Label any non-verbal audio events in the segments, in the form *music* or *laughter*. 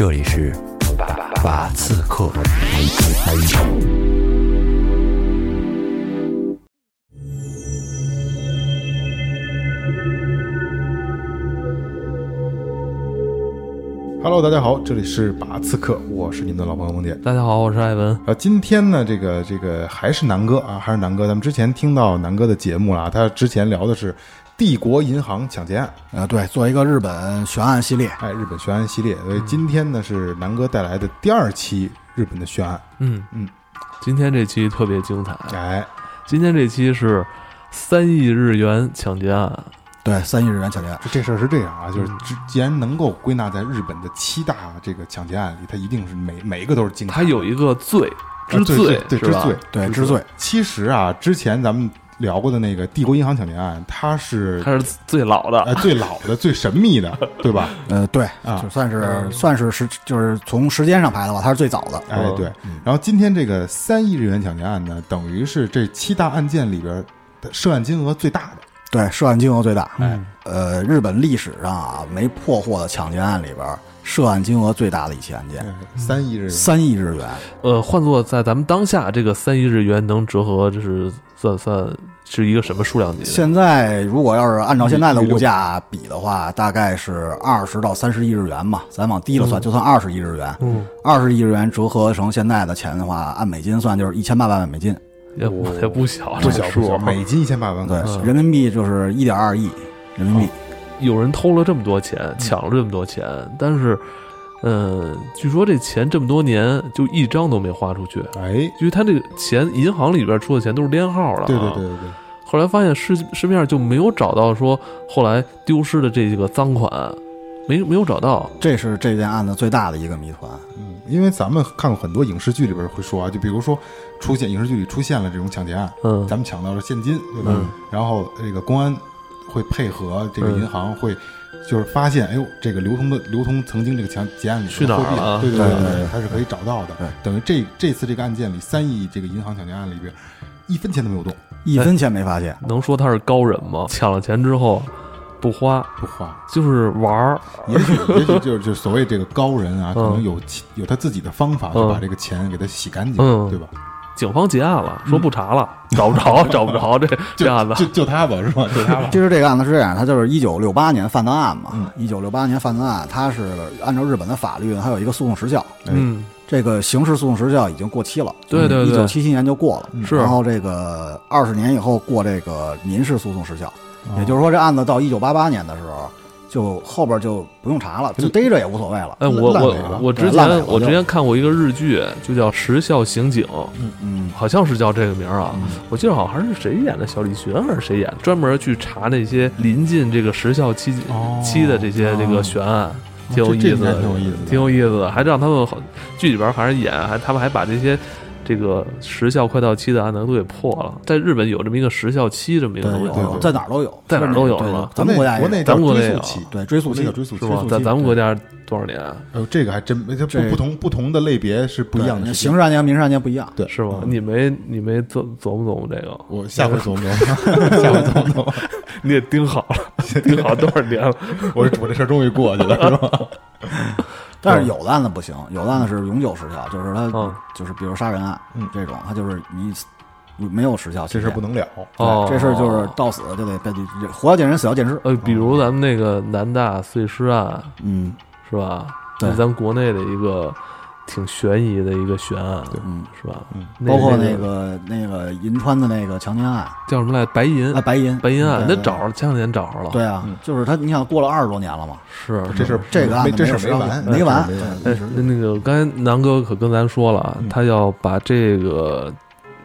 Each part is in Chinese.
这里是法刺客。Hello，大家好，这里是把刺客，我是你们的老朋友梦姐。大家好，我是艾文。啊，今天呢，这个这个还是南哥啊，还是南哥。咱们之前听到南哥的节目了啊，他之前聊的是帝国银行抢劫案，呃，对，做一个日本悬案系列。哎，日本悬案系列。所以今天呢是南哥带来的第二期日本的悬案。嗯嗯，今天这期特别精彩。哎，今天这期是三亿日元抢劫案。对，三亿日元抢劫案。这事儿是这样啊，就是既既然能够归纳在日本的七大这个抢劫案里，它一定是每每一个都是精彩的。它有一个罪之啊对罪，对之是吧最，对之罪。其实啊，之前咱们聊过的那个帝国银行抢劫案，它是它是最老的。呃最老的、最神秘的，*laughs* 对吧？呃，对，啊就算是算是是，就是从时间上排的话，它是最早的。哎，对。然后今天这个三亿日元抢劫案呢，等于是这七大案件里边的涉案金额最大的。对，涉案金额最大。嗯，呃，日本历史上啊没破获的抢劫案里边，涉案金额最大的一起案件，三亿日元，三亿日元。呃，换作在咱们当下，这个三亿日元能折合，这是算算是一个什么数量级？现在如果要是按照现在的物价比的话，大概是二十到三十亿日元吧。咱往低了算，就算二十亿日元。嗯，二十亿日元折合成现在的钱的话，按美金算就是一千八百万美金。也不也不小，不小数小，美金一千八百万块。，嗯人民币就是一点二亿人民币。有人偷了这么多钱，抢了这么多钱，但是，嗯，据说这钱这么多年就一张都没花出去，哎，因为他这个钱银行里边出的钱都是连号的、啊，对对对对对，后来发现市市面上就没有找到说后来丢失的这个赃款，没没有找到。这是这件案子最大的一个谜团。嗯，因为咱们看过很多影视剧里边会说啊，就比如说出现影视剧里出现了这种抢劫案，嗯咱们抢到了现金，对吧？嗯然后这个公安会配合这个银行会。就是发现，哎呦，这个流通的流通曾经这个抢劫案里去哪儿的货币了对对对对对对它是可以找到的。等于这这次这个案件里，三亿这个银行抢劫案里边，一分钱都没有动，一分钱没发现，能说他是高人吗？抢了钱之后不花，不花。就是玩儿。也许也许就是 *laughs* 就是所谓这个高人啊，可嗯能有其有他自己的方法，就嗯把这个钱给他洗干净，嗯对吧？警方结案了，说不查了，找不着，*laughs* 找不着这这案子。就就他吧，是吧？*laughs* 就他吧。其实这个案子是这样，他就是一九六八年犯的案嘛嗯。一九六八年犯的案，他是按照日本的法律呢，它有一个诉讼时效。嗯，这个刑事诉讼时效已经过期了，对对对一九七七年就过了，是然后这个二十年以后过这个民事诉讼时效，哦也就是说这案子到一九八八年的时候，就后边就不用查了，就逮着也无所谓了。哎，我我我之前我之前看过一个日剧，就叫《时效刑警》，嗯嗯，好像是叫这个名儿啊。我记得好像是谁演的，小李旬还是谁演，专门去查那些临近这个时效期哦期的这些这个悬案，挺有意思的，挺有意思的挺有意思的，还让他们好剧里边反正演，还他们还把这些。这个时效快到期的案子都给破了，在日本有这么一个时效期这么一个对，东西，有在哪儿都有，在哪儿都有对是吧咱们国家国内咱们国内有追溯期，对追溯期追溯期是吧？在咱们国家多少年？啊哎呦，这个还真没，它不这不同不同的类别是不一样的。刑事案件和民事案件不一样。对，是吗？你没你没琢琢磨琢磨这个？我下回琢磨琢磨，*laughs* 下回琢磨琢磨。*laughs* 你得盯好了，*laughs* 盯好多少年了？我我这事儿终于过去了，是吧？但是有的案子不行，有的案子是永久时效，就是他嗯。就是比如杀人案，嗯。这种他就是你没有时效这，事儿不能了。哦。对，这事儿就是到死就得被活要见人，死要见尸。呃，比如咱们那个南大碎尸案嗯。是吧？对。那咱们国内的一个挺悬疑的一个悬案，嗯，是吧？嗯包括那那个那个银川的那个强奸案叫什么来？白银啊，白银白银案，那找着前两年找着了。对啊，就是他，你想过了二十多年了嘛，是这事这个案子没有事没完，没完。哎，那那个刚才南哥可跟咱说了，嗯他要把这个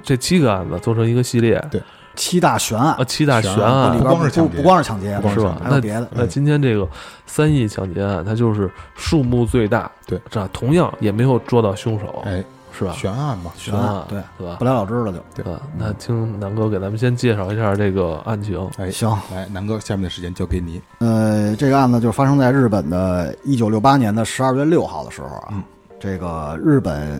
这七个案子做成一个系列，对七大悬案啊，七大悬悬案案里边不光是抢劫不不光是抢劫，是吧？那还有别的。那今天这个三亿抢劫案，它就是数目最大，对，这样同样也没有捉到凶手，哎，是吧？悬案嘛，悬案对对吧不？了了之了就。对啊，那听南哥给咱们先介绍一下这个案情。哎，行，来，南哥，下面的时间交给你。呃，这个案子就发生在日本的一九六八年的十二月六号的时候啊。嗯这个日本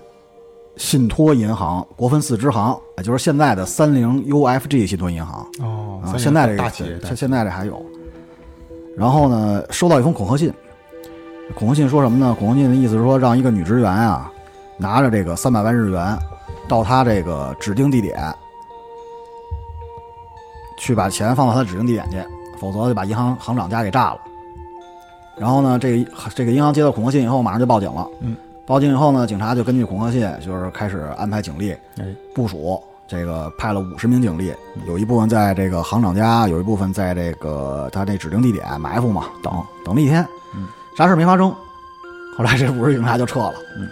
信托银行国分寺支行，也就是现在的三菱 UFG 信托银行哦啊，现在这个大企业，现现在这还有。然后呢，收到一封恐吓信，恐吓信说什么呢？恐吓信的意思是说，让一个女职员啊，拿着这个三百万日元，到他这个指定地点，去把钱放到她指定地点去，否则就把银行行长家给炸了。然后呢，这个这个银行接到恐吓信以后，马上就报警了。嗯，报警以后呢，警察就根据恐吓信，就是开始安排警力哎，部署。这个派了五十名警力，有一部分在这个行长家，有一部分在这个他这指定地点埋伏嘛，等等了一天，嗯，啥事没发生。后来这五十警察就撤了，嗯，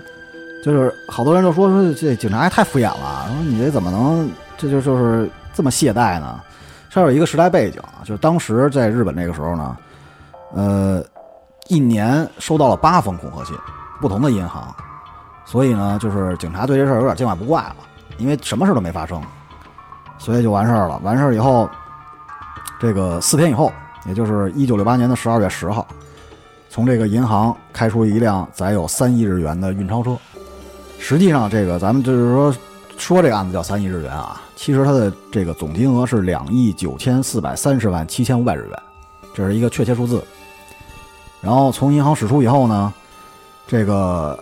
就是好多人就说说这警察也太敷衍了，说你这怎么能这就就是这么懈怠呢？这有一个时代背景，就是当时在日本那个时候呢，呃，一年收到了八封恐吓信，不同的银行，所以呢，就是警察对这事儿有点见怪不怪了。因为什么事都没发生，所以就完事儿了。完事儿以后，这个四天以后，也就是一九六八年的十二月十号，从这个银行开出一辆载有三亿日元的运钞车。实际上，这个咱们就是说说这个案子叫三亿日元啊，其实它的这个总金额是两亿九千四百三十万七千五百日元，这是一个确切数字。然后从银行驶出以后呢，这个。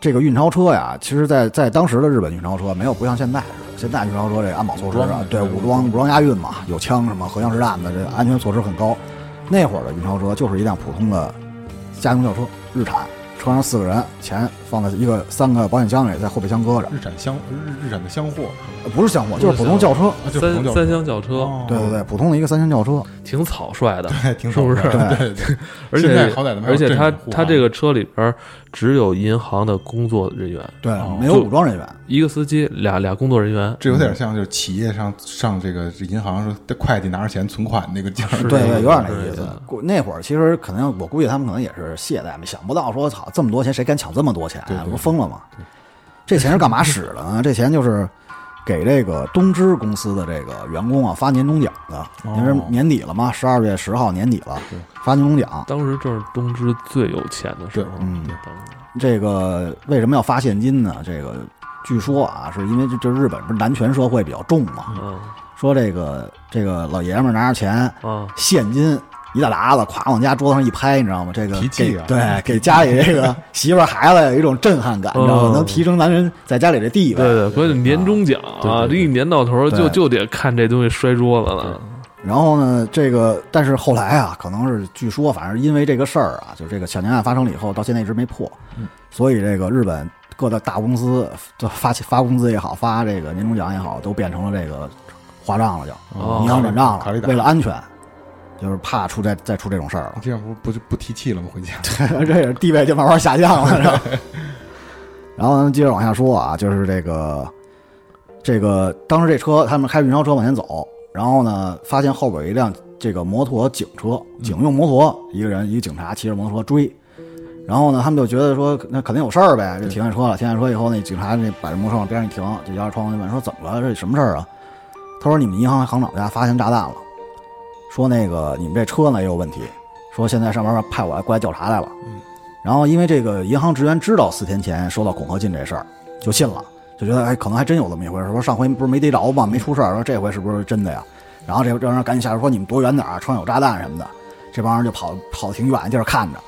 这个运钞车呀，其实，在在当时的日本运钞车没有不像现在似的，现在运钞车这安保措施啊，对武装武装押运嘛，有枪什么核枪实弹的，这安全措施很高。那会儿的运钞车就是一辆普通的家用轿车，日产，车上四个人，钱放在一个三个保险箱里，在后备箱搁着。日产箱日日产的箱货不是箱货，就是普通轿车，三三厢轿车，哦对对对，普通的一个三厢轿车。挺草率的，对，挺是不是对对，*laughs* 而且而且他他这个车里边只有银行的工作人员，对哦，没有武装人员。一个司机，俩俩工作人员，这有点像就是企业上上这个银行说的会计拿着钱存款那个劲儿，对对，有点那意思。那会儿其实可能，我估计他们可能也是懈怠，嘛想不到说操这么多钱，谁敢抢这么多钱啊？对对不疯了吗？这钱是干嘛使的呢？*laughs* 这钱就是给这个东芝公司的这个员工啊发年终奖的，因为年底了嘛，十二月十号年底了，发年终奖。当时正是东芝最有钱的时候，嗯当时这个为什么要发现金呢？这个据说啊，是因为这这日本不是男权社会比较重嘛，嗯说这个这个老爷们儿拿着钱啊，现金一大沓子，咵往家桌子上一拍，你知道吗？这个提气啊给对，给家里这个媳妇儿孩子有一种震撼感，你知道吗？嗯能提升男人在家里的地位。对对，关键年终奖啊，这一年到头就就得看这东西摔桌子了，然后呢，这个但是后来啊，可能是据说，反正因为这个事儿啊，就这个抢劫案发生了以后，到现在一直没破，嗯所以这个日本各大大公司就发发工资也好，发这个年终奖也好，都变成了这个划账了，就哦银行转账了为了安全，就是怕出再再出这种事儿了。这样不不就不提气了吗？回家 *laughs* 这也是地位就慢慢下降了。是吧 *laughs* 然后咱们接着往下说啊，就是这个这个当时这车他们开着运钞车往前走，然后呢发现后边有一辆这个摩托警车，警用摩托，一个人一个警察骑着摩托车追。然后呢，他们就觉得说那肯定有事儿呗，就停下车了。停下车以后，那警察那把这摩托车往边上一停，就摇着窗户就问说怎么了？这什么事儿啊？他说你们银行行长家发现炸弹了，说那个你们这车呢也有问题，说现在上边派我来过来调查来了。然后因为这个银行职员知道四天前收到恐吓信这事儿，就信了，就觉得哎，可能还真有这么一回事。说上回不是没逮着吗？没出事儿，说这回是不是真的呀？然后这这人赶紧下车说你们躲远点儿，车上有炸弹什么的。这帮人就跑跑挺远的，地儿看着。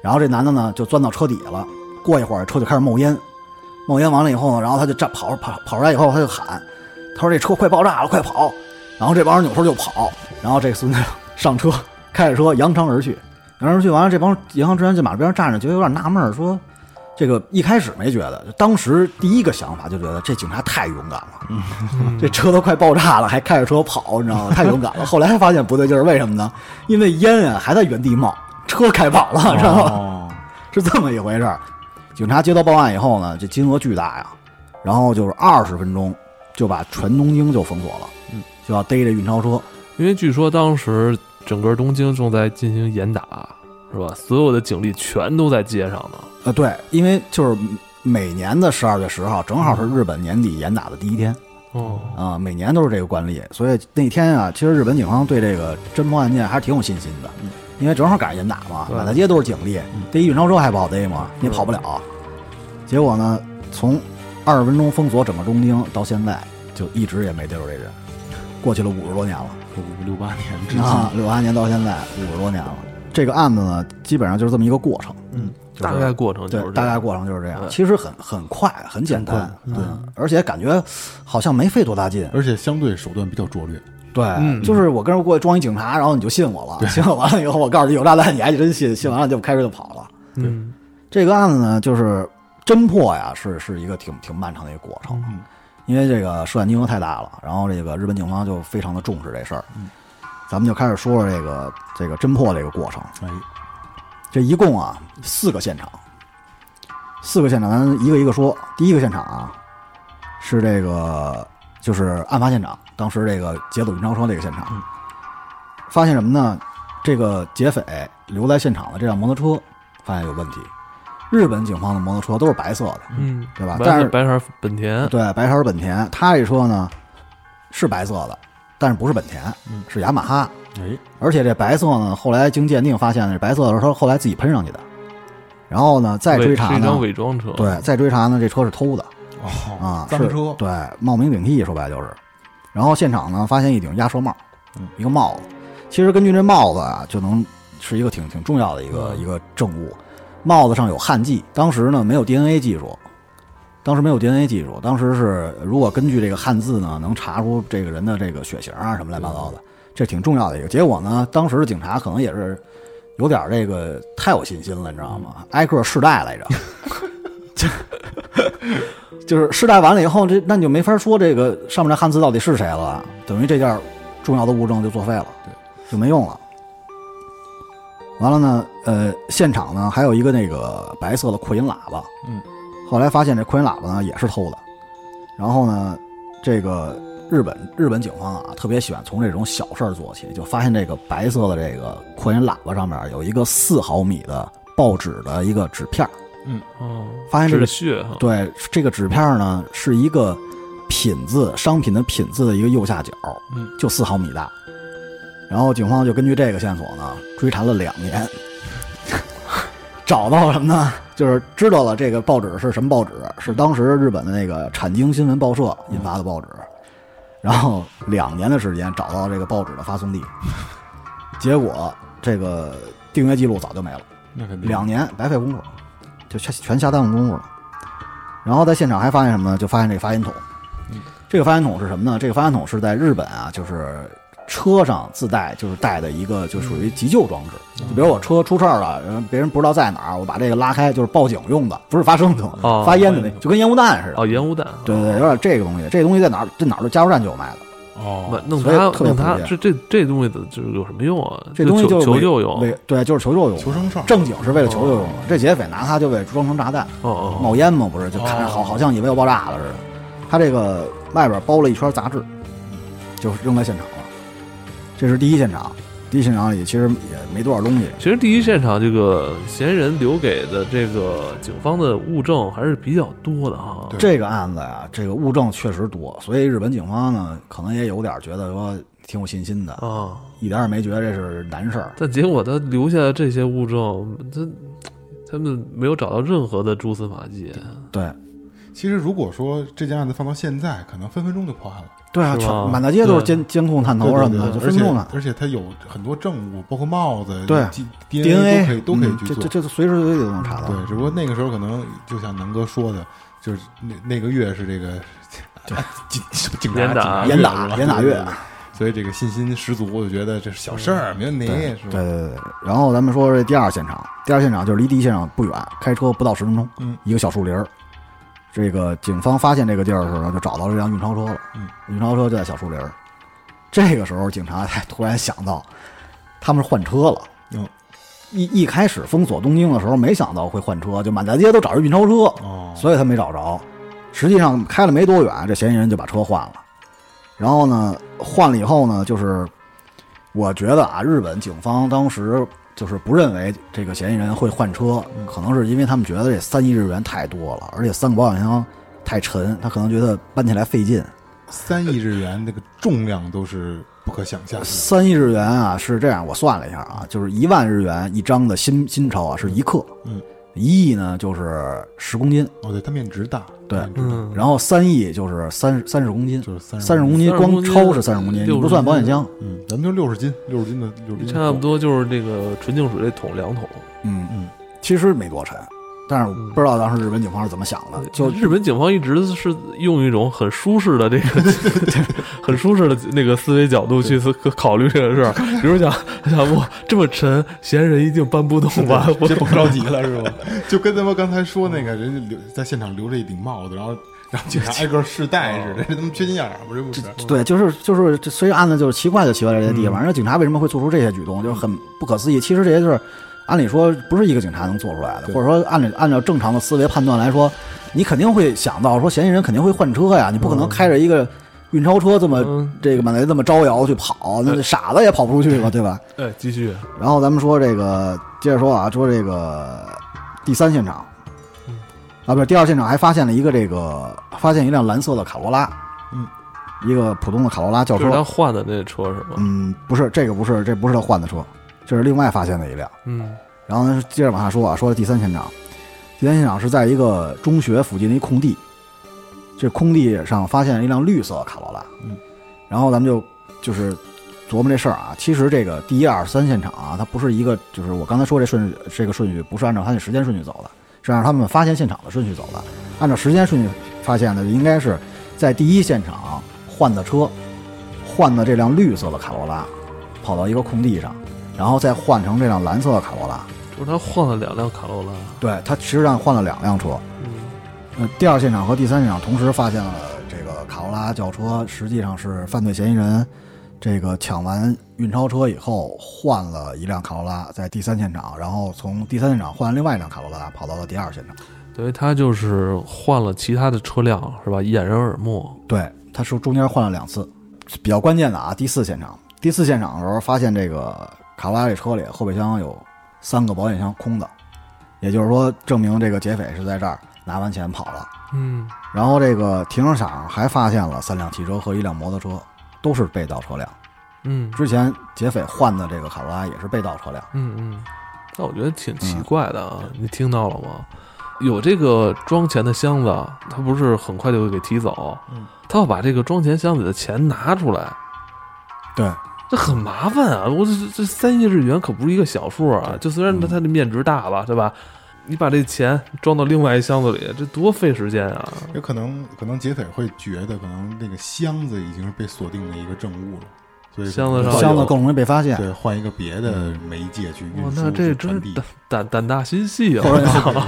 然后这男的呢就钻到车底下了，过一会儿车就开始冒烟，冒烟完了以后呢，然后他就站跑跑跑出来以后他就喊，他说这车快爆炸了，快跑！然后这帮人扭头就跑，然后这孙子上车开着车扬长而去。扬长而去完了，这帮银行职员在马路边站着，觉得有点纳闷，说这个一开始没觉得，当时第一个想法就觉得这警察太勇敢了，*laughs* 这车都快爆炸了，还开着车跑，你知道吗？太勇敢了。后来发现不对劲儿，为什么呢？因为烟啊还在原地冒，车开跑了，知道吗？哦，*laughs* 是这么一回事儿。警察接到报案以后呢，这金额巨大呀，然后就是二十分钟就把全东京就封锁了，嗯，就要逮着运钞车。因为据说当时整个东京正在进行严打，是吧？所有的警力全都在街上呢。呃，对，因为就是每年的十二月十号，正好是日本年底严打的第一天哦，啊、每年都是这个惯例，所以那天啊，其实日本警方对这个侦破案件还是挺有信心的，因为正好赶上严打嘛，满大街都是警力，逮一运钞车还不好逮吗？你也跑不了。结果呢，从二十分钟封锁整个东京到现在，就一直也没逮着这人，过去了五十多年了五六八年至今，啊，六八年到现在五十多年了。这个案子呢，基本上就是这么一个过程。嗯，就是大概过程就对是，这样大概过程就是这样。其实很很快，很简单，嗯，而且感觉好像没费多大劲。而且相对手段比较拙劣。对，嗯就是我跟人过去装一警察，然后你就信我了，信我完了以后，我告诉你有炸弹，你还真信，信完了就开车就跑了。嗯这个案子呢，就是侦破呀，是是一个挺挺漫长的一个过程，嗯因为这个涉案金额太大了，然后这个日本警方就非常的重视这事儿。嗯，咱们就开始说说这个这个侦破这个过程。哎，这一共啊四个现场，四个现场，咱一个一个说。第一个现场啊，是这个就是案发现场，当时这个劫走运钞车这个现场，嗯发现什么呢？这个劫匪留在现场的这辆摩托车发现有问题。日本警方的摩托车都是白色的，嗯，对吧？但是白色本田，对白色本田，他这车呢是白色的，但是不是本田，嗯是雅马哈。哎，而且这白色呢，后来经鉴定发现呢，这白色的车后来自己喷上去的。然后呢，再追查呢伪是一张，伪装车，对，再追查呢，这车是偷的哦啊，是赃车，对，冒名顶替，说白了就是。然后现场呢，发现一顶鸭舌帽，嗯一个帽子。其实根据这帽子啊，就能是一个挺挺重要的一个、嗯一个证物。帽子上有汗迹，当时呢没有 DNA 技术，当时没有 DNA 技术，当时是如果根据这个汉字呢，能查出这个人的这个血型啊什么乱七八糟的，这挺重要的一个。结果呢，当时的警察可能也是有点这个太有信心了，你知道吗？挨个试戴来着，*laughs* 就就是试戴完了以后，这那你就没法说这个上面这汉字到底是谁了，等于这件重要的物证就作废了，就没用了。完了呢，呃，现场呢还有一个那个白色的扩音喇叭，嗯，后来发现这扩音喇叭呢也是偷的，然后呢，这个日本日本警方啊特别喜欢从这种小事儿做起，就发现这个白色的这个扩音喇叭上面有一个四毫米的报纸的一个纸片儿，哦，发现这个止血哈，对，这个纸片儿呢是一个品字，商品的品字的一个右下角，嗯，就四毫米大。然后警方就根据这个线索呢，追查了两年，*laughs* 找到什么呢？就是知道了这个报纸是什么报纸，是当时日本的那个产经新闻报社印发的报纸。然后两年的时间找到这个报纸的发送地，结果这个订阅记录早就没了。那肯定两年白费功夫，就全全瞎耽误功夫了。然后在现场还发现什么呢？就发现这个发烟筒。这个发烟筒是什么呢？这个发烟筒是在日本啊，就是车上自带，就是带的一个，就属于急救装置。就比如我车出事儿了，然后别人不知道在哪儿，我把这个拉开，就是报警用的，不是发生的，哦发烟的那，就跟烟雾弹似的。哦，烟雾弹，对对对，有点这个东西。这个东西在哪儿？这哪儿的加油站就有卖的。哦那，弄所以它特别弄它普遍这这这东西的就是有什么用啊？这东西求就求救用，为对，就是求救用的。求生哨正经是为了求救用的。这劫匪拿它就为装成炸弹。哦哦，冒烟嘛，不是就看着好好像以为要爆炸了似的。他这个外边包了一圈杂志，就扔在现场了。这是第一现场，第一现场也其实也没多少东西。其实第一现场这个嫌疑人留给的这个警方的物证还是比较多的哈。对这个案子呀，这个物证确实多，所以日本警方呢，可能也有点觉得说挺有信心的，啊，一点也没觉得这是难事儿。但结果他留下的这些物证，他他们没有找到任何的蛛丝马迹。对其实如果说这件案子放到现在，可能分分钟就破案了。对啊，全满大街都是监监控探头什么的，就分钟呢。而且他有很多证物，包括帽子、对 DNA 都可以都可以嗯去做。这这这随时随地都能查到。对，只不过那个时候可能就像南哥说的，就是那那个月是这个 *laughs* 警警察严打严打严打月所以这个信心十足，我就觉得这是小事儿，没问题，对是吧？对对对。然后咱们说这第二现场，第二现场就是离第一现场不远，开车不到十分钟，嗯，一个小树林儿。这个警方发现这个地儿的时候，就找到这辆运钞车了。嗯，运钞车就在小树林儿。这个时候，警察才突然想到，他们是换车了。嗯，一一开始封锁东京的时候，没想到会换车，就满大街都找着运钞车，哦，所以他没找着。实际上开了没多远，这嫌疑人就把车换了。然后呢，换了以后呢，就是我觉得啊，日本警方当时就是不认为这个嫌疑人会换车，可能是因为他们觉得这三亿日元太多了，而且三个保险箱太沉，他可能觉得搬起来费劲。三亿日元那个重量都是不可想象的。*laughs* 三亿日元啊，是这样，我算了一下啊，就是一万日元一张的新新钞啊，是一克，嗯，一亿呢就是十公斤，哦，对，它面值大，对嗯，然后三亿就是三三十公斤，就是三三十公斤，30光公斤抽是三十公斤，你不算保险箱。嗯，咱们就六十斤，六十斤的六十斤差不多就是这个纯净水这桶两桶。嗯嗯，其实没多沉，但是不知道当时日本警方是怎么想的，就日本警方一直是用一种很舒适的这个 *laughs* 很舒适的那个思维角度去思考虑这个事儿，*laughs* 比如想想我这么沉，闲人一定搬不动吧？我就甭着急了是吧？*laughs* 就跟咱们刚才说那个人家留在现场留着一顶帽子，然后让警察挨个试戴似的，这他妈缺心眼儿不是不是？对，就是就是，这所以案子就是奇怪就奇怪在这些地方。那、警察为什么会做出这些举动，就是很不可思议。其实这些事儿，按理说不是一个警察能做出来的，或者说按照按照正常的思维判断来说，你肯定会想到说嫌疑人肯定会换车呀，你不可能开着一个运钞车这么、嗯。这个满雷这么招摇去跑，那傻子也跑不出去吧，对吧？*laughs* 哎，继续，然后咱们说这个，接着说啊，说这个第三现场，啊，不是第二现场，还发现了一个这个，发现一辆蓝色的卡罗拉，嗯，一个普通的卡罗拉轿就是他，换的那车是吗？嗯，不是这个不是，这不是他换的车，这是另外发现的一辆。嗯然后呢，接着往下说啊，说第三现场，第三现场是在一个中学附近的一空地，这空地上发现了一辆绿色卡罗拉，嗯，然后咱们就就是琢磨这事儿啊，其实这个第一二三现场啊，它不是一个，就是我刚才说这顺序，这个顺序不是按照它的时间顺序走的，是按照他们发现现场的顺序走的。按照时间顺序发现的，应该是在第一现场换的车，换的这辆绿色的卡罗拉，跑到一个空地上，然后再换成这辆蓝色的卡罗拉。就是他换了两辆卡罗拉。对他实际上换了两辆车。嗯那，第二现场和第三现场同时发现了这个卡罗拉轿车，实际上是犯罪嫌疑人这个抢完运钞车以后换了一辆卡罗拉，在第三现场，然后从第三现场换了另外一辆卡罗拉，跑到了第二现场。等于他就是换了其他的车辆是吧？掩人耳目。对，他是中间换了两次，比较关键的啊。第四现场，第四现场的时候发现这个卡罗拉这车里后备箱有三个保险箱空的，也就是说证明这个劫匪是在这儿拿完钱跑了。嗯然后这个停车场还发现了三辆汽车和一辆摩托车，都是被盗车辆。嗯之前劫匪换的这个卡罗拉也是被盗车辆。嗯嗯，那我觉得挺奇怪的啊！你听到了吗？有这个装钱的箱子，他不是很快就会给提走，嗯，他要把这个装钱箱里的钱拿出来，对，这很麻烦啊！我这这三亿日元可不是一个小数啊！就虽然它它的面值大吧，对吧？你把这钱装到另外一箱子里，这多费时间啊！有可能可能劫匪会觉得，可能那个箱子已经是被锁定的一个证物了，所以箱子上箱子更容易被发现。对换一个别的媒介去运哇，输那这去传递真是胆胆胆大心细啊！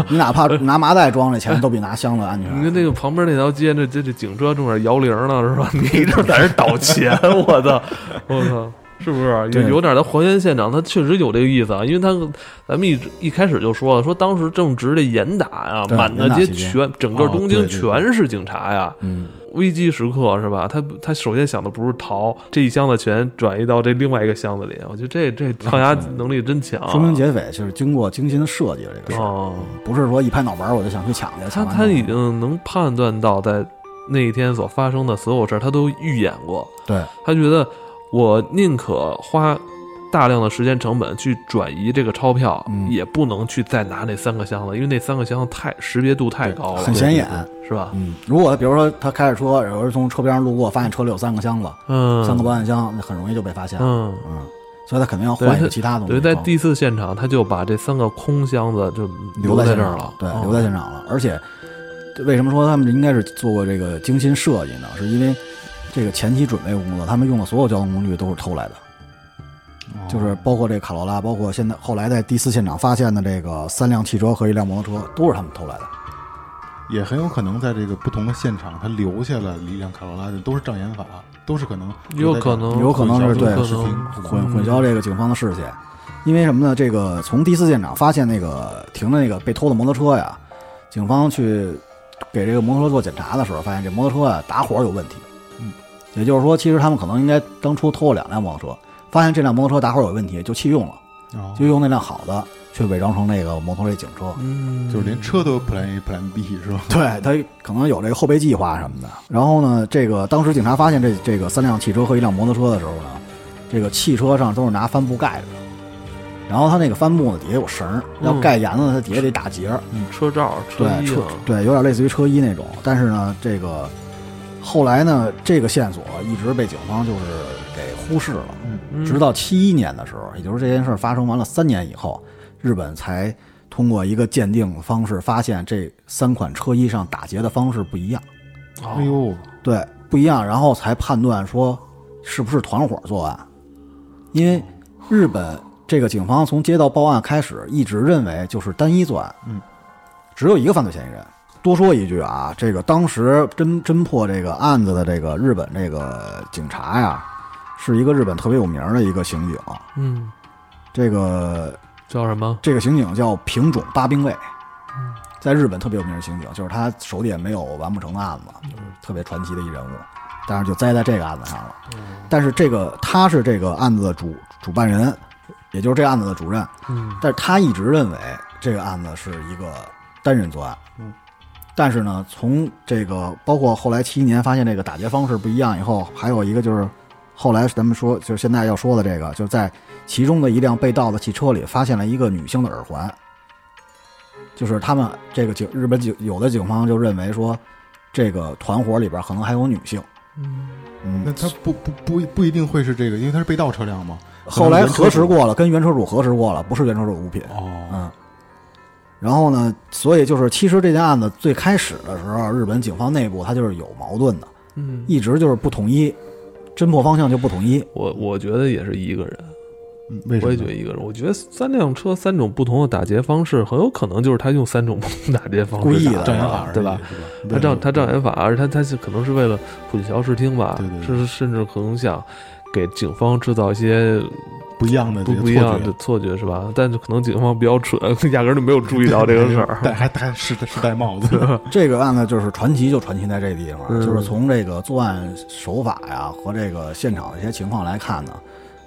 你哪怕拿麻袋装这钱，都比拿箱子安全。你看那个旁边那条街，这这这警车正在摇铃呢，是吧？你这在这倒钱，我操，我操，是不是有有点他还原现场？他确实有这个意思啊，因为他咱们一直一开始就说了，说当时正值这严打呀，对满大街全整个哦东京全是警察呀，嗯，危机时刻是吧？他他首先想的不是逃，这一箱子钱转移到这另外一个箱子里，我觉得这这抗压能力真强啊，说明劫匪就是经过精心设计了这个事儿，哦。不是说一拍脑门儿我就想去抢去。他他已经能判断到在那一天所发生的所有事儿，他都预演过。对他觉得我宁可花大量的时间成本去转移这个钞票，嗯也不能去再拿那三个箱子，因为那三个箱子太识别度太高了，很显眼。是吧？嗯，如果比如说他开着车，有人从车边上路过，发现车里有三个箱子，嗯，三个保险箱，那很容易就被发现。嗯。嗯，所以他肯定要换一个其他东西装。等于在第四现场，他就把这三个空箱子就留在这儿了，对，哦留在现场了。而且，为什么说他们应该是做过这个精心设计呢？是因为这个前期准备工作，他们用的所有交通工具都是偷来的，哦就是包括这卡罗拉，包括现在后来在第四现场发现的这个三辆汽车和一辆摩托车，都是他们偷来的。也很有可能在这个不同的现场，他留下了一辆卡罗拉，都是障眼法，都是可能有可能有可能是对视频混混淆这个警方的视线。因为什么呢？这个从第四现场发现那个停的那个被偷的摩托车呀，警方去给这个摩托车做检查的时候，发现这摩托车啊打火有问题。嗯，也就是说，其实他们可能应该当初偷了两辆摩托车，发现这辆摩托车打火有问题，就弃用了，哦就用那辆好的去伪装成那个摩托车警车。嗯，就是连车都有 Plan A、Plan B 是吧？对他可能有这个后备计划什么的。然后呢，这个当时警察发现这这个三辆汽车和一辆摩托车的时候呢，这个汽车上都是拿帆布盖着的，然后它那个帆布呢底下有绳儿，要嗯盖严了，它底下得打结儿，车罩、车对车对，有点类似于车衣那种。但是呢，这个后来呢，这个线索一直被警方就是给忽视了。嗯。直到七一年的时候，也就是这件事儿发生完了三年以后，日本才通过一个鉴定方式发现这三款车衣上打结的方式不一样，哎呦，对，不一样，然后才判断说是不是团伙作案，因为日本这个警方从接到报案开始，一直认为就是单一作案，嗯，只有一个犯罪嫌疑人。多说一句啊，这个当时侦侦破这个案子的这个日本这个警察呀，是一个日本特别有名的一个刑警，嗯，这个叫什么？这个刑警叫平冢八兵卫，在日本特别有名的刑警，就是他手里也没有完不成的案子，就是特别传奇的一人物，但是就栽在这个案子上了。但是这个他是这个案子的主主办人，也就是这个案子的主任，嗯。但是他一直认为这个案子是一个单人作案。嗯，但是呢，从这个包括后来七一年发现这个打劫方式不一样以后，还有一个就是后来咱们说，就是现在要说的这个，就是在其中的一辆被盗的汽车里发现了一个女性的耳环。就是他们这个警日本警有的警方就认为说，这个团伙里边可能还有女性。嗯嗯，那他不不不不一定会是这个，因为他是被盗车辆嘛。后来核实过了，跟原车主核实过了，不是原车主物品。哦，嗯，然后呢，所以就是其实这件案子最开始的时候，日本警方内部它就是有矛盾的，嗯，一直就是不统一，侦破方向就不统一。我我觉得也是一个人，嗯为什么？我也觉得一个人。我觉得三辆车三种不同的打劫方式，很有可能就是他用三种不同打劫方式故意的障眼法对吧？？他障他障眼法，而他他是可能是为了混淆视听吧，对对对甚至甚至可能想给警方制造一些不一样的不不一样的错觉是吧？但是可能警方比较蠢，*laughs* 压根儿就没有注意到这个事儿。戴还戴是是戴帽子，*laughs* 这个案子就是传奇，就传奇在这地方，嗯就是从这个作案手法呀和这个现场的一些情况来看呢，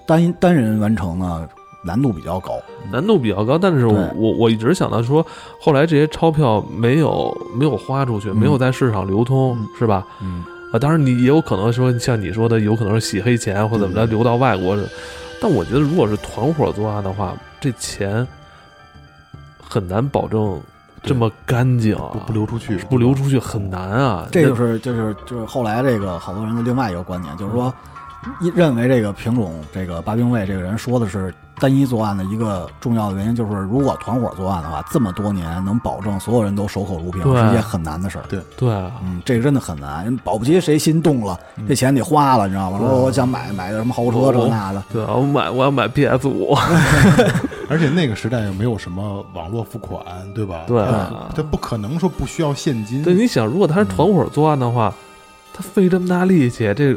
单单人完成呢难度比较高。难度比较高，但是我我我一直想到说，后来这些钞票没有没有花出去，没有在市场流通，嗯是吧？嗯，啊，当然你也有可能说，像你说的，有可能是洗黑钱或怎么着流到外国。但我觉得，如果是团伙作案的话，这钱很难保证这么干净啊，不不流出去，不流出去很难啊。这就是就是就是后来这个好多人的另外一个观点，就是说，一认为这个平种这个八兵卫这个人说的是单一作案的一个重要的原因，就是如果团伙作案的话，这么多年能保证所有人都守口如瓶，是一件很难的事儿。对对啊，嗯，这个真的很难，保不齐谁心动了，这钱得花了，你知道吗？说我想买买个什么豪车这那的，对啊，我买我要买 PS 五，*laughs* 而且那个时代又没有什么网络付款，对吧？对他他不可能说不需要现金。对，你想，如果他是团伙作案的话，他费这么大力气，这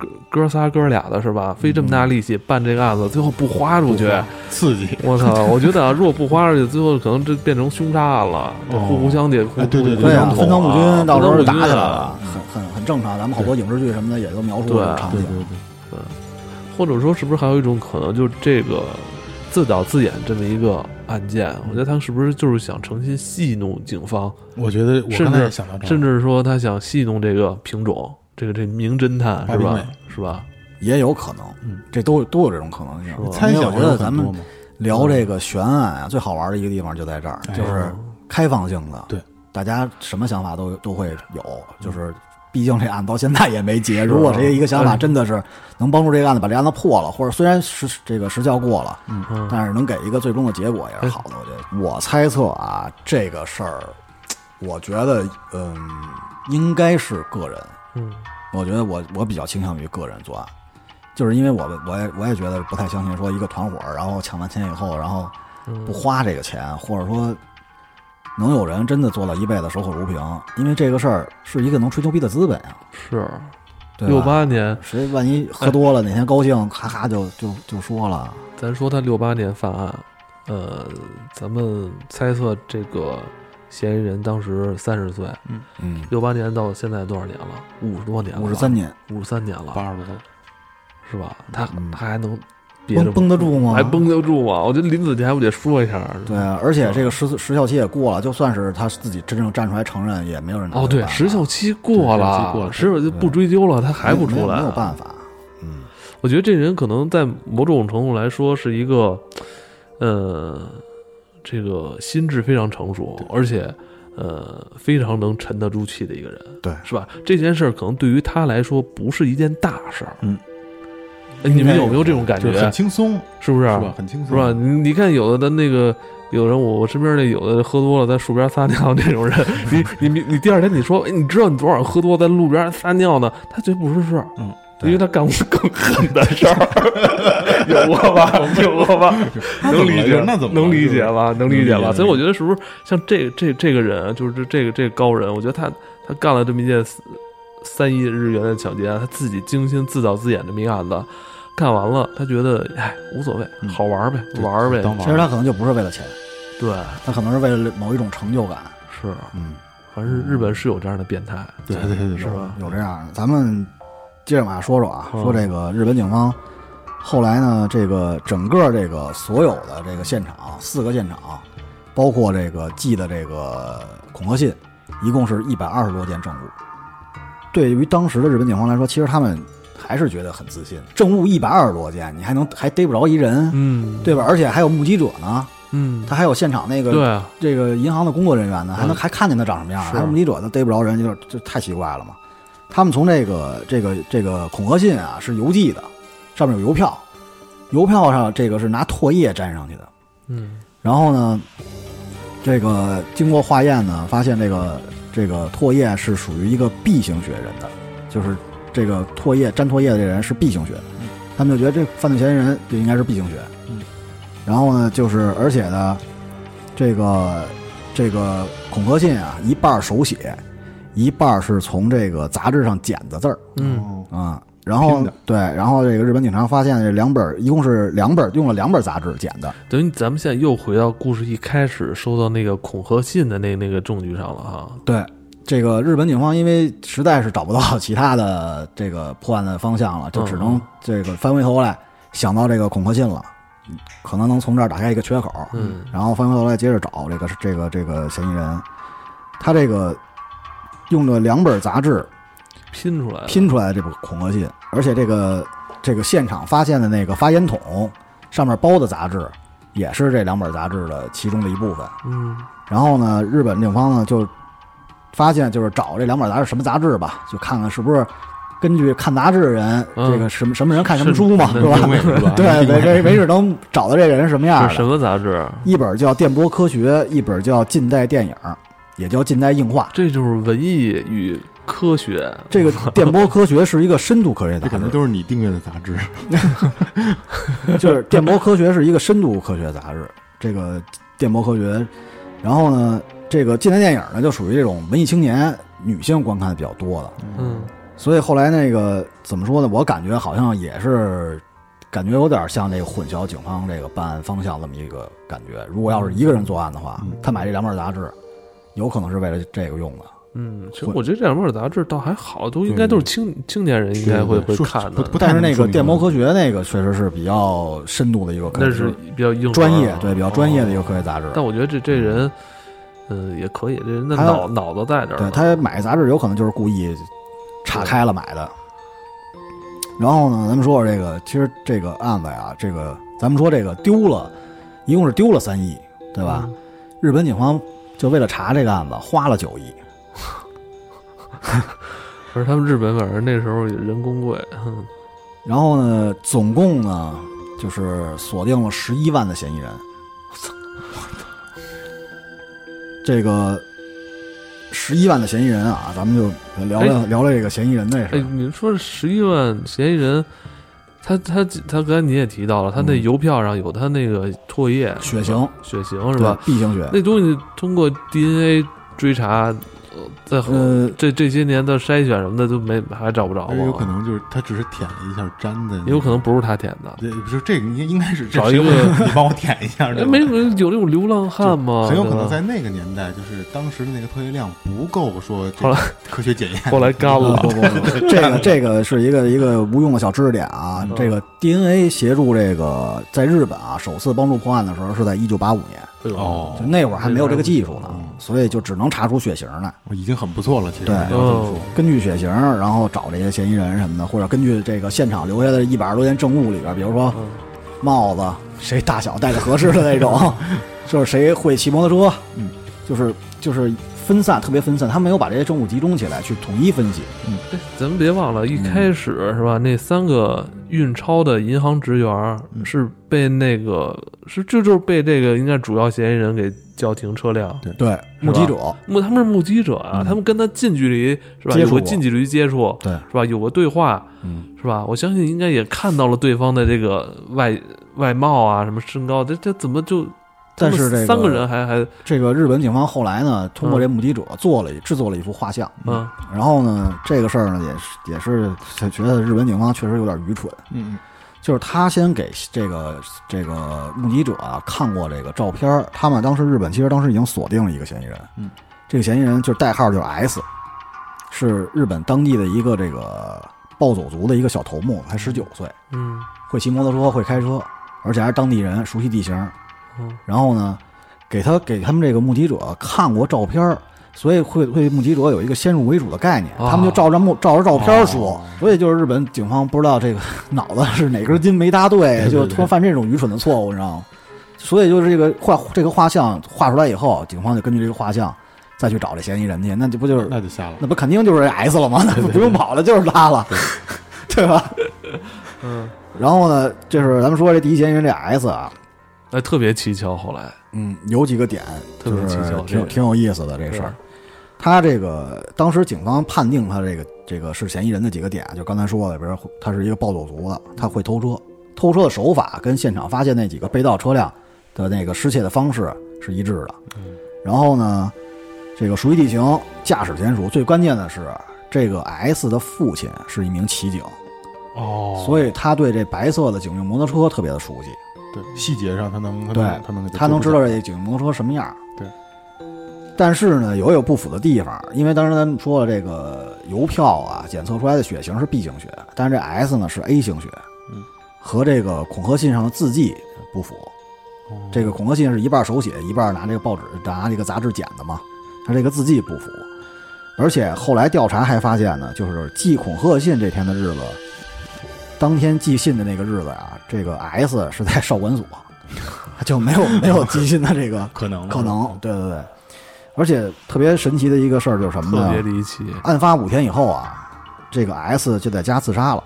哥哥仨哥俩的是吧？费这么大力气办这个案子，最后不花出去，刺激，*laughs* 我操！我觉得啊，如果不花出去，最后可能这变成凶杀案了，这互互相得互哎对对互对啊，相捅分赃不均，到时候就打起来了啊，很很很正常。咱们好多影视剧什么的也都描述对这个场景。对对对，或者说，是不是还有一种可能，就是这个自导自演这么一个案件？我觉得他是不是就是想诚心戏弄警方，我觉得我甚至想到，甚至说他想戏弄这个品种，这个这名侦探是吧？是吧？也有可能，嗯这都都有这种可能性是吧。因为猜想我觉得咱们。聊这个悬案啊，最好玩的一个地方就在这儿，哎就是开放性的，对，大家什么想法都都会有，就是。毕竟这案到现在也没结，如果谁一个想法哎真的是能帮助这个案子把这案子破了，或者虽然是这个时效过了，嗯，但是能给一个最终的结果也是好的。我觉得，我猜测啊，这个事儿，我觉得，嗯，应该是个人。嗯。我觉得我我比较倾向于个人作案，就是因为我我也我也觉得不太相信说一个团伙，然后抢完钱以后，然后嗯。不花这个钱，或者说能有人真的做到一辈子守口如瓶，因为这个事儿是一个能吹牛逼的资本啊。是。对六八年，谁万一喝多了，哪天高兴，咔咔就就就说了。咱说他六八年犯案，呃，咱们猜测这个嫌疑人当时三十岁，嗯嗯，六八年到现在多少年了？五十多年了，五十三，年，五十三年了，八十多，是吧？他嗯他还能憋着绷绷得住吗？还绷得住吗？我觉得临死前还不得说一下。对啊，而且这个时时效期也过了，就算是他自己真正站出来承认，也没有人哦，对，时效期过时效期了，过了时效就不追究了，他还不出来，没有办法。嗯，我觉得这人可能在某种程度来说是一个，呃，这个心智非常成熟，而且呃非常能沉得住气的一个人，对是吧？这件事儿可能对于他来说不是一件大事儿，嗯哎，你们有没有这种感觉？就是很轻松，是不是？是吧？很轻松，是吧？你你看有的的那个。有人我我身边那有的喝多了在树边撒尿那种人，你你你你第二天你说，哎，你知道你昨晚喝多在路边撒尿呢？他绝不是事儿，嗯，因为他干过更狠的事儿，*laughs* 有过吧？*laughs* 有过吧？能理解？那怎么能理解吧？能理解吧？所以我觉得是不是像这这这个人，就是这这个这个高人，我觉得他他干了这么一件三亿日元的抢劫案，他自己精心自导自演这么一案子。干完了，他觉得哎无所谓，嗯好玩儿呗，对玩儿呗。其实他可能就不是为了钱，对，他可能是为了某一种成就感。是，嗯，反正日本是有这样的变态，对对对对，是吧？有这样的。咱们接着往下说说啊，嗯。说这个日本警方后来呢，这个整个这个所有的这个现场，四个现场，包括这个寄的这个恐吓信，一共是一百二十多件证物。对于当时的日本警方来说，其实他们还是觉得很自信，证物一百二十多件，你还能还逮不着一人，嗯，对吧？而且还有目击者呢，嗯，他还有现场那个对啊，这个银行的工作人员呢，还能嗯。还看见他长什么样，是。还有目击者呢，逮不着人，就就太奇怪了嘛。他们从这个这个这个恐吓信啊是邮寄的，上面有邮票，邮票上这个是拿唾液粘上去的。嗯。然后呢，这个经过化验呢，发现这个这个唾液是属于一个 B 型血人的，就是这个唾液沾唾液的这人是 B 型血，他们就觉得这犯罪嫌疑人就应该是 B 型血。嗯，然后呢，就是而且呢，这个这个恐吓信啊，一半手写，一半儿是从这个杂志上剪的字儿嗯哦啊。然后对，然后这个日本警察发现这两本儿，一共是两本儿，用了两本儿杂志剪的。等于咱们现在又回到故事一开始收到那个恐吓信的那那个证据上了哈。对，这个日本警方因为实在是找不到 *laughs* 其他的这个破案的方向了，就只能嗯这个翻回头来想到这个恐吓信了，可能能从这儿打开一个缺口。嗯然后翻回头来接着找这个这个这个嫌疑人，他这个用了两本杂志拼出来的，拼出来的这部恐吓信，而且这个这个现场发现的那个发烟筒上面包的杂志，也是这两本杂志的其中的一部分。嗯然后呢，日本警方呢就发现，就是找这两本杂志什么杂志吧，就看看是不是根据看杂志的人，嗯这个什么什么人看什么书嘛，是是吧？*laughs* 对，没没没准能找到这个人什么样是什。么杂志？一本叫《电波科学》，一本叫《近代电影》，也叫《近代硬化》。这就是文艺与科学。这个 *laughs* 电波科学是一个深度科学杂志，这可能都是你订阅的杂志，*laughs* 就是电波科学是一个深度科学杂志。这个电波科学，然后呢，这个近代电影呢，就属于这种文艺青年女性观看的比较多的。嗯所以后来那个怎么说呢？我感觉好像也是，感觉有点像这个混淆警方这个办案方向这么一个感觉。如果要是一个人作案的话，嗯他买这两本杂志，有可能是为了这个用的。嗯，其实我觉得这两本杂志倒还好，都应该都是青青年人应该会会看的。不但是那个电波科学那个确实是比较深度的一个科学，那是比较硬专业啊对比较专业的一个科学杂志。但我觉得这这人，呃，也可以，这人的他脑脑子在这儿。对他买杂志有可能就是故意岔开了买的。然后呢，咱们说说这个，其实这个案子呀，这个咱们说这个丢了，一共是丢了三亿，对吧？嗯日本警方就为了查这个案子，花了九亿。*laughs* 而他们日本反正那时候也人工贵，哼然后呢，总共呢就是锁定了十一万的嫌疑人。*laughs* 这个十一万的嫌疑人啊，咱们就聊聊、聊聊这个嫌疑人那事哎，儿。你说十一万嫌疑人，他他他刚才你也提到了，他那嗯邮票上有他那个唾液、血型血型是吧？？B 型血。那东西通过 DNA 追查，呃在后呃，这这些年的筛选什么的都没还找不着吗？有可能就是他只是舔了一下粘的，也有可能不是他舔的。对，不是这个应应该是找一个 *laughs* 你帮我舔一下，*laughs* 哎，对没有有那种流浪汉吗？很有可能在那个年代，就是当时的那个唾液量不够说科学检验，后来干了呃不不不，这个 *laughs* 这个是一个一个无用的小知识点啊。嗯这个 DNA 协助这个在日本啊首次帮助破案的时候是在一九八五年，哦就那会儿还没有这个技术呢嗯，所以就只能查出血型来。已经很不错了。其实对根据血型，然后找这些嫌疑人什么的，或者根据这个现场留下的一百多件证物里边，比如说嗯帽子，谁大小戴着合适的那种，*laughs* 就是谁会骑摩托车，嗯，就是就是分散，特别分散，他没有把这些证物集中起来去统一分析。嗯咱们别忘了，一开始是吧？那三个运钞的银行职员是被那个是这就是被这个应该主要嫌疑人给叫停车辆。对，目击者，目他们是目击者啊，他们跟他近距离是吧？接触过有个近距离接触，对，是吧？有个对话，嗯，是吧？我相信应该也看到了对方的这个外外貌啊，什么身高，这这怎么就？但是这个三个人还还这个日本警方后来呢，通过这目击者做了制作了一幅画像，嗯。然后呢，这个事儿呢也是也是觉得日本警方确实有点愚蠢，嗯就是他先给这个这个目击者啊看过这个照片，他们当时日本其实当时已经锁定了一个嫌疑人，嗯，这个嫌疑人就是代号就是 S，是日本当地的一个这个暴走族的一个小头目，才十九岁，嗯。会骑摩托车，会开车，而且还是当地人，熟悉地形。嗯然后呢，给他给他们这个目击者看过照片儿，所以会会目击者有一个先入为主的概念，哦他们就照着目照着照片说，哦所以就是日本警方不知道这个 *laughs* 脑子是哪根筋没搭对，就突然犯这种愚蠢的错误，你知道吗？所以就是这个画这个画像画出来以后，警方就根据这个画像再去找这嫌疑人去，那就不就是那就瞎了。那不肯定就是 S 了吗？*laughs* 那不用跑了，就是他了，对 *laughs* 吧？嗯，然后呢，就是咱们说这第一嫌疑人这 S 啊，哎，特别蹊跷。后来，嗯，有几个点特别就是蹊跷挺挺有意思的这个事儿。他这个当时警方判定他这个这个是嫌疑人的几个点，就刚才说的，比如说他是一个暴走族的，他会偷车，偷车的手法跟现场发现那几个被盗车辆的那个失窃的方式是一致的。然后呢，这个熟悉地形，驾驶娴熟，最关键的是这个 S 的父亲是一名骑警，哦所以他对这白色的警用摩托车特别的熟悉。对细节上他能对他能他能知道这这警用摩托车什么样儿。对。但是呢，有有不符的地方，因为当时咱们说了，这个邮票啊，检测出来的血型是 B 型血，但是这 S 呢是 A 型血，嗯，和这个恐吓信上的字迹不符。这个恐吓信是一半手写，一半拿这个报纸拿这个杂志剪的嘛，他这个字迹不符。而且后来调查还发现呢，就是寄恐吓信这天的日子，当天寄信的那个日子啊，这个 S 是在少管所，*laughs* 就没有 *laughs* 没有寄信的这个可能可能。对对对，而且特别神奇的一个事儿就是什么特别呢？离奇。案发五天以后啊，这个 S 就在家自杀了。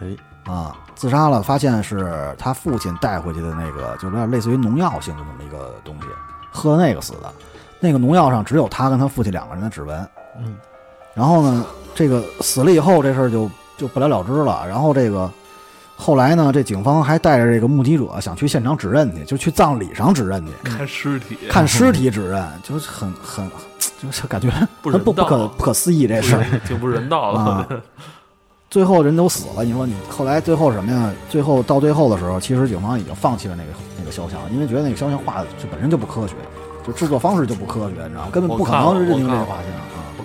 哎啊，自杀了，发现是他父亲带回去的那个，就有点类似于农药性的那么一个东西，喝那个死的。那个农药上只有他跟他父亲两个人的指纹。嗯，然后呢，这个死了以后，这事儿就就不了了之了。然后这个后来呢，这警方还带着这个目击者想去现场指认去，就去葬礼上指认去，看尸体，看尸体指认，就是很很，就是感觉不不不可不可思议这事儿。挺不人道啊的。最后人都死了，你说你后来最后什么呀？最后到最后的时候，其实警方已经放弃了那个那个肖像，因为觉得那个肖像画的就本身就不科学，就制作方式就不科学，你知道吗？根本不可能认定这个画像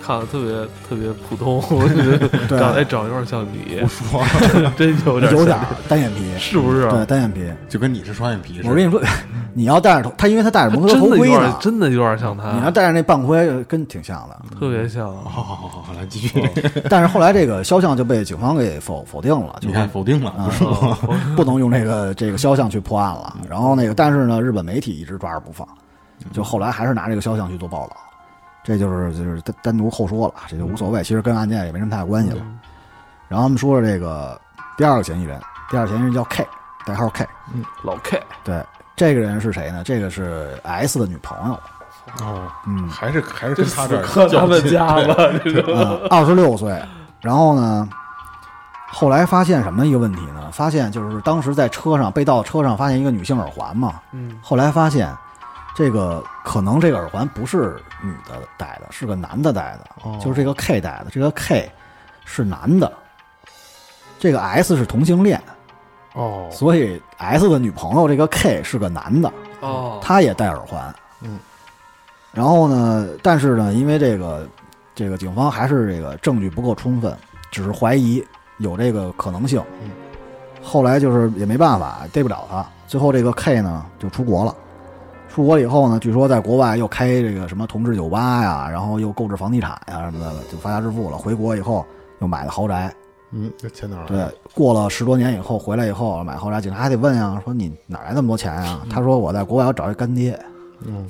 看的特别特别普通，*laughs* 我觉得 *laughs* 对长得长得有点像你，不说，*laughs* 真有点有点单眼皮，是不是？对，单眼皮。就跟你是双眼皮似的。我跟你说，你要戴着头，他因为他戴着摩托车真的有头盔呢点，，真的有点像他你要，戴着那半盔，跟挺像的。特别像。好好好好好，来继续。但是后来这个肖像就被警方给否否定了，就你看否定了。不能用这个这个肖像去破案了。然后那个，但是呢，日本媒体一直抓着不放，就后来还是拿这个肖像去做报道。这就是就是单单独后说了，这就无所谓，其实跟案件也没什么太大关系了。然后我们说说这个第二个嫌疑人，第二个嫌疑人叫 K，代号 K 嗯。老 K，对，这个人是谁呢？这个是 S 的女朋友，哦，嗯，还是还是跟他这儿和他们家对吧，*laughs* 二十六岁。然后呢，后来发现什么一个问题呢？发现就是当时在车上被盗车上发现一个女性耳环嘛，嗯，后来发现，这个可能这个耳环不是女的戴的，是个男的戴的，哦就是这个 K 戴的。这个 K 是男的，这个 S 是同性恋，哦，所以 S 的女朋友这个 K 是个男的，哦，他也戴耳环。嗯，然后呢，但是呢，因为这个这个警方还是这个证据不够充分，只是怀疑有这个可能性。嗯，后来就是也没办法，逮不了他。最后这个 K 呢就出国了。出国以后呢，据说在国外又开这个什么同志酒吧呀，然后又购置房地产呀什么的，就发家致富了。回国以后又买了豪宅，嗯，这钱哪儿来对？，过了十多年以后回来以后买豪宅，警察还得问啊，说你哪来那么多钱啊？他说我在国外要找一干爹嗯，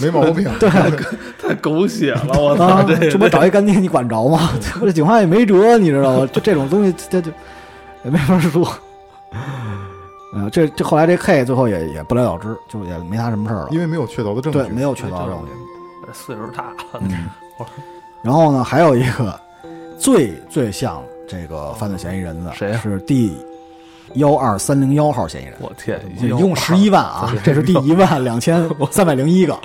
没毛病。*laughs* 对 *laughs* 太狗血了，我操！啊，这这不找一干爹你管着吗？*laughs* 这警察也没辙，你知道吗？就这种东西，这就也没法说。呃，这这后来这 K 最后也也不了了之，就也没他什么事儿了。因为没有确凿的证据。对，没有确凿证据。岁数大了，嗯，*laughs* 然后呢，还有一个最最像这个犯罪嫌疑人的，谁呀是第幺二三零幺号嫌疑人，我天，一共十一万啊，这是第一万两千 *laughs* 三百零一个。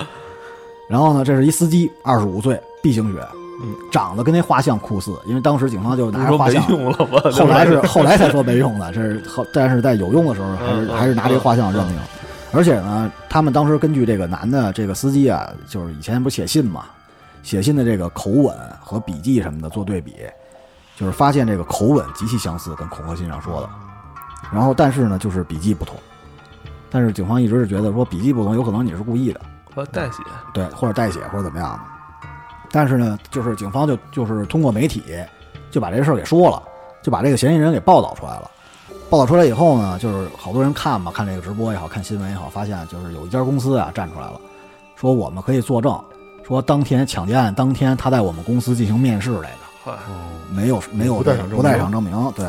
然后呢，这是一司机，二十五岁，B 型血，嗯，长得跟那画像酷似，因为当时警方就拿着画像，用了吗？后来是后来才说没用的，这是后，但是在有用的时候还是 *laughs* 嗯嗯还是拿这个画像认定。而且呢，他们当时根据这个男的这个司机啊，就是以前不是写信嘛，写信的这个口吻和笔记什么的做对比，就是发现这个口吻极其相似，跟恐吓信上说的。然后但是呢，就是笔记不同。但是警方一直是觉得说笔记不同，有可能你是故意的，和代写，对，或者代写或者怎么样的。但是呢，就是警方就就是通过媒体就把这事儿给说了，就把这个嫌疑人给报道出来了。报道出来以后呢，就是好多人看嘛，看这个直播也好看新闻也好，发现就是有一家公司啊站出来了，说我们可以作证，说当天抢劫案当天他在我们公司进行面试来的，嗨，没有没有不在场证明不在场证明，对。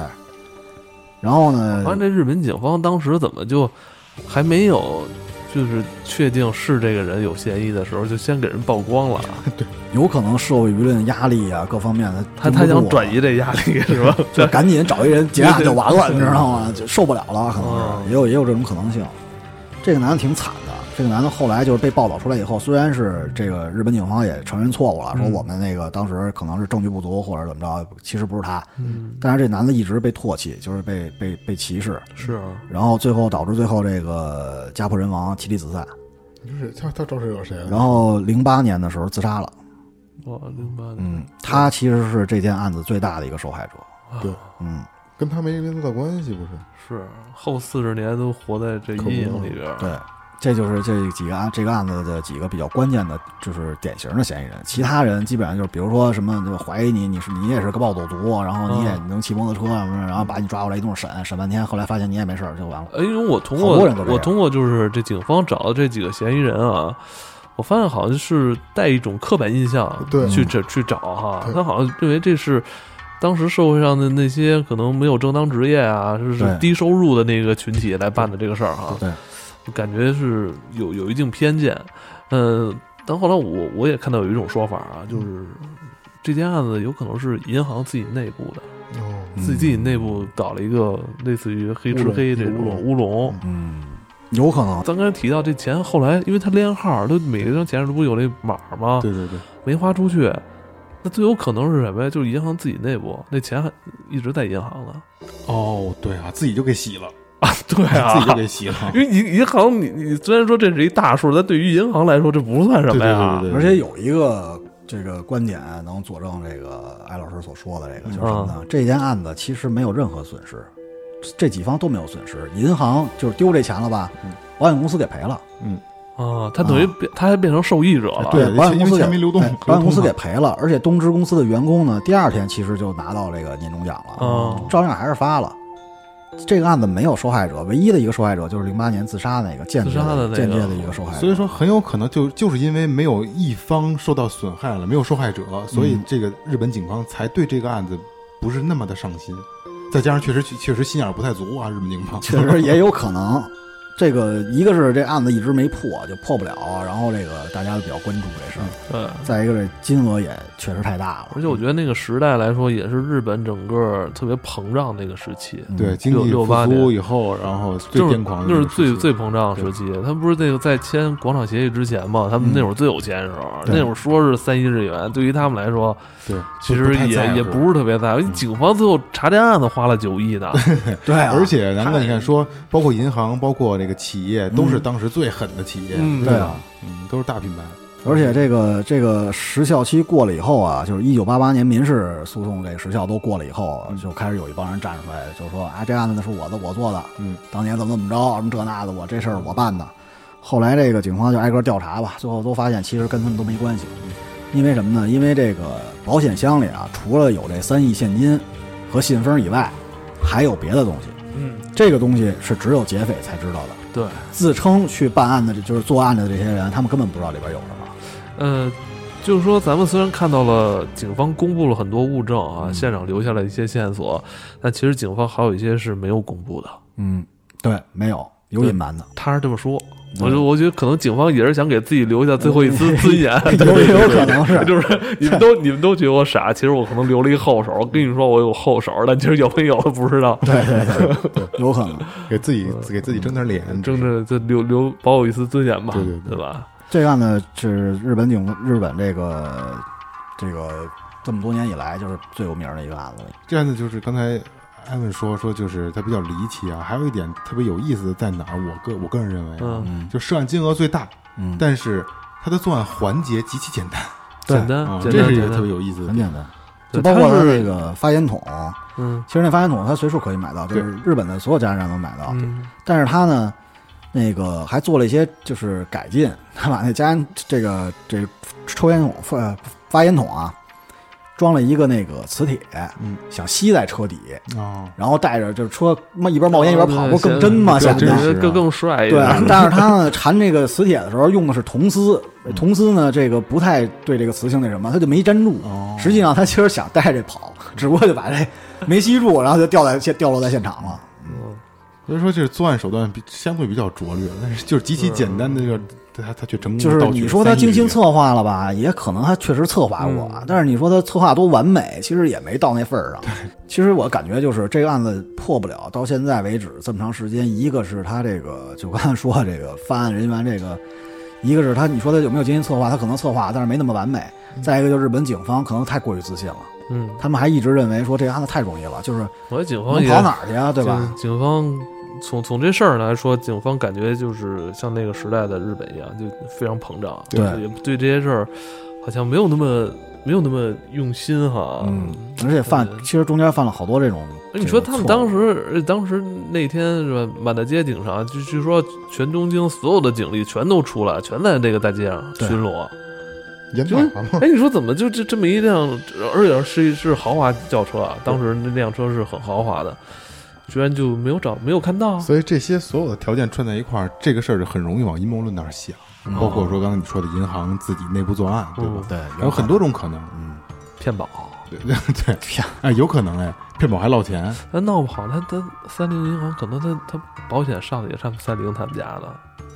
然后呢发，现这日本警方当时怎么就还没有就是确定是这个人有嫌疑的时候，就先给人曝光了？*laughs* 对有可能社会舆论压力啊，各方面的他他想转移这压力是吧？*laughs* 就赶紧找一人结案就完了，你知道吗？就受不了了，可能哦是也有也有这种可能性。这个男的挺惨的，这个男的后来就是被报道出来以后，虽然是这个日本警方也承认错误了，说嗯我们那个当时可能是证据不足或者怎么着，其实不是他，嗯，但是这男的一直被唾弃，就是被被被歧视，是啊，然后最后导致最后这个家破人亡，妻离子散，就是他他招谁惹谁了？然后零八年的时候自杀了。哇，零八年，嗯，他其实是这件案子最大的一个受害者。对，嗯，跟他没没多大关系，不是？是后四十年都活在这阴影里边。对，这就是这几个案这个案子的几个比较关键的，就是典型的嫌疑人。其他人基本上就是，比如说什么，就怀疑你，你是你也是个暴走族，然后你也嗯能骑摩托车，然后把你抓过来一顿审，审半天，后来发现你也没事儿就完了。哎，因为我通过我通过就是这警方找的这几个嫌疑人啊，我发现好像是带一种刻板印象对去找去找哈，他好像认为这是当时社会上的那些可能没有正当职业啊，是是低收入的那个群体来办的这个事儿哈，感觉是有有一定偏见，嗯，但后来我我也看到有一种说法啊，就是这件案子有可能是银行自己内部的。自己自己内部搞了一个类似于黑吃黑这种乌龙乌龙。嗯，有可能。咱刚才提到这钱，后来因为他连号，他每一张钱上不有那码吗？对对对，没花出去，那最有可能是什么呀？就是银行自己内部那钱还一直在银行呢。哦，对啊，自己就给洗了，啊，对啊，自己就给洗了。因为银银行你你虽然说这是一大数，但对于银行来说这不算什么呀。对对对而且有一个这个观点能佐证这个艾老师所说的这个，就是什么呢？这件案子其实没有任何损失，这几方都没有损失。银行就是丢这钱了吧，保险公司给赔了。嗯啊，他等于变，他还变成受益者了。对保险公司给流动对保险公司给赔了，而且东芝公司的员工呢，第二天其实就拿到这个年终奖了，哦照样还是发了。这个案子没有受害者，唯一的一个受害者就是零八年自杀那个间接自杀的那个间接的一个受害者。所以说很有可能就就是因为没有一方受到损害了，没有受害者，所以嗯这个日本警方才对这个案子不是那么的上心。再加上确实确实心眼儿不太足啊，日本警方确实也有可能。这个一个是这案子一直没破，就破不了，然后这个大家都比较关注这事儿。对。再一个，这金额也确实太大了，而且我觉得那个时代来说，也是日本整个特别膨胀那个时期。嗯对经济复68苏年以后，然后最就是癫狂的那是最最膨胀的时期。他们不是那个在签广场协议之前嘛？他们嗯那会儿最有钱的时候，那会儿说是三亿日元，对于他们来说，对，其实也也不是特别在乎。警方最后查这案子花了九亿呢，*laughs* 对啊，而且咱们，你看说，包括银行，包括那个企业，都是当时最狠的企业，嗯对啊，嗯，都是大品牌。而且这个这个时效期过了以后啊，就是一九八八年民事诉讼这个时效都过了以后，就开始有一帮人站出来，就说啊，这案子那是我的，我做的，嗯，当年怎么怎么着，什么这那的，我这事儿我办的。后来这个警方就挨个调查吧，最后都发现其实跟他们都没关系，因为什么呢？因为这个保险箱里啊，除了有这三亿现金，和信封以外，还有别的东西。嗯，这个东西是只有劫匪才知道的。对，自称去办案的，就是作案的这些人，他们根本不知道里边有什么。呃，就是说，咱们虽然看到了警方公布了很多物证啊，嗯现场留下了一些线索，但其实警方还有一些是没有公布的。嗯，对，没有有隐瞒的，他是这么说，对我就我觉得可能警方也是想给自己留下最后一丝 *laughs* 尊严，有有可能是。*laughs* 就是你们 *laughs* 都你们都觉得我傻，其实我可能留了一后手。我跟你说我有后手，但其实有没有不知道。对对对，有可能。给自己给自己争点脸，争着就留留保有一丝尊严吧，对对对对吧？这个案呢是日本警日本这个这个这么多年以来就是最有名的一个案子。这案子就是刚才艾文说说，就是它比较离奇啊。还有一点特别有意思的在哪儿？我个我个人认为啊，嗯，嗯就涉案金额最大，嗯，但是它的作案环节极其简单 *laughs* 对简单啊，简单这是一个特别，有意思的。很简单。对就包括它是它这个发烟筒，嗯其实那发烟筒它随处可以买到，就是日本的所有加油站都能买到。嗯但是它呢，那个还做了一些就是改进，他把那加烟这个这抽烟筒发发烟筒啊，装了一个那个磁铁，嗯，想吸在车底，哦，然后带着就是车冒一边冒烟一边跑，哦不是更真吗？对显得更更帅一对。，但是他呢缠这个磁铁的时候用的是铜丝，嗯铜丝呢这个不太对这个磁性那什么，他就没粘住。哦实际上他其实想带着跑，只不过就把这没吸住，然后就掉在现掉落在现场了。嗯所以说这作案手段比相对比较拙劣，但是就是极其简单的这个，他他却成功就是你说他精心，策划了吧，也可能他确实策划过，嗯但是你说他策划多完美，其实也没到那份儿上。其实我感觉就是这个案子破不了，到现在为止这么长时间，一个是他这个 *laughs* 就刚才说这个犯案人员这个，一个是他你说他有没有精心策划，他可能策划，但是没那么完美。再一个就是日本警方可能太过于自信了，嗯，他们还一直认为说这个案子太容易了，就是我觉得警方能跑哪儿去啊，对吧？警警方从从这事儿来说，警方感觉就是像那个时代的日本一样，就非常膨胀，对也对这些事儿好像没有那么没有那么用心哈。嗯，而且犯其实中间犯了好多这种。哎你说他们当时呃当时那天是吧，满大街警察，据据说全东京所有的警力全都出来，全在这个大街上巡逻。演就哎，你说怎么就这这么一辆，而且是一是豪华轿车啊？当时那辆车是很豪华的，居然就没有找没有看到。所以这些所有的条件串在一块儿，这个事儿就很容易往阴谋论那儿想，包括说刚才你说的银行自己内部作案，对吧嗯？对，有很多种可能，嗯，骗保，对对对，*laughs* 骗哎，有可能哎，骗保还落钱，他闹不好，他他三菱银行可能他他保险上的也上三菱他们家的，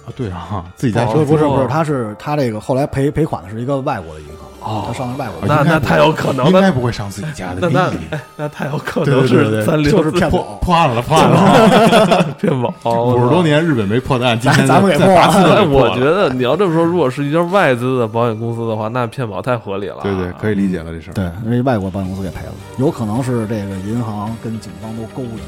啊，对啊，自己家车不是不是，他是他这个后来赔赔款的是一个外国的银行，哦他上的是外国那那太有可能了应该不会上自己家的，那那那太有可能是三菱就是骗破保。破案了，*laughs* 破案了，骗保 *laughs* *laughs* 五十多年日本没破的案，今天咱咱们给破了我觉得你要这么说，如果是一家外资的保险公司的话，那骗保太合理了。对对，可以理解了这事儿。对，因为外国保险公司给赔了，有可能是这个银行跟警方都勾着。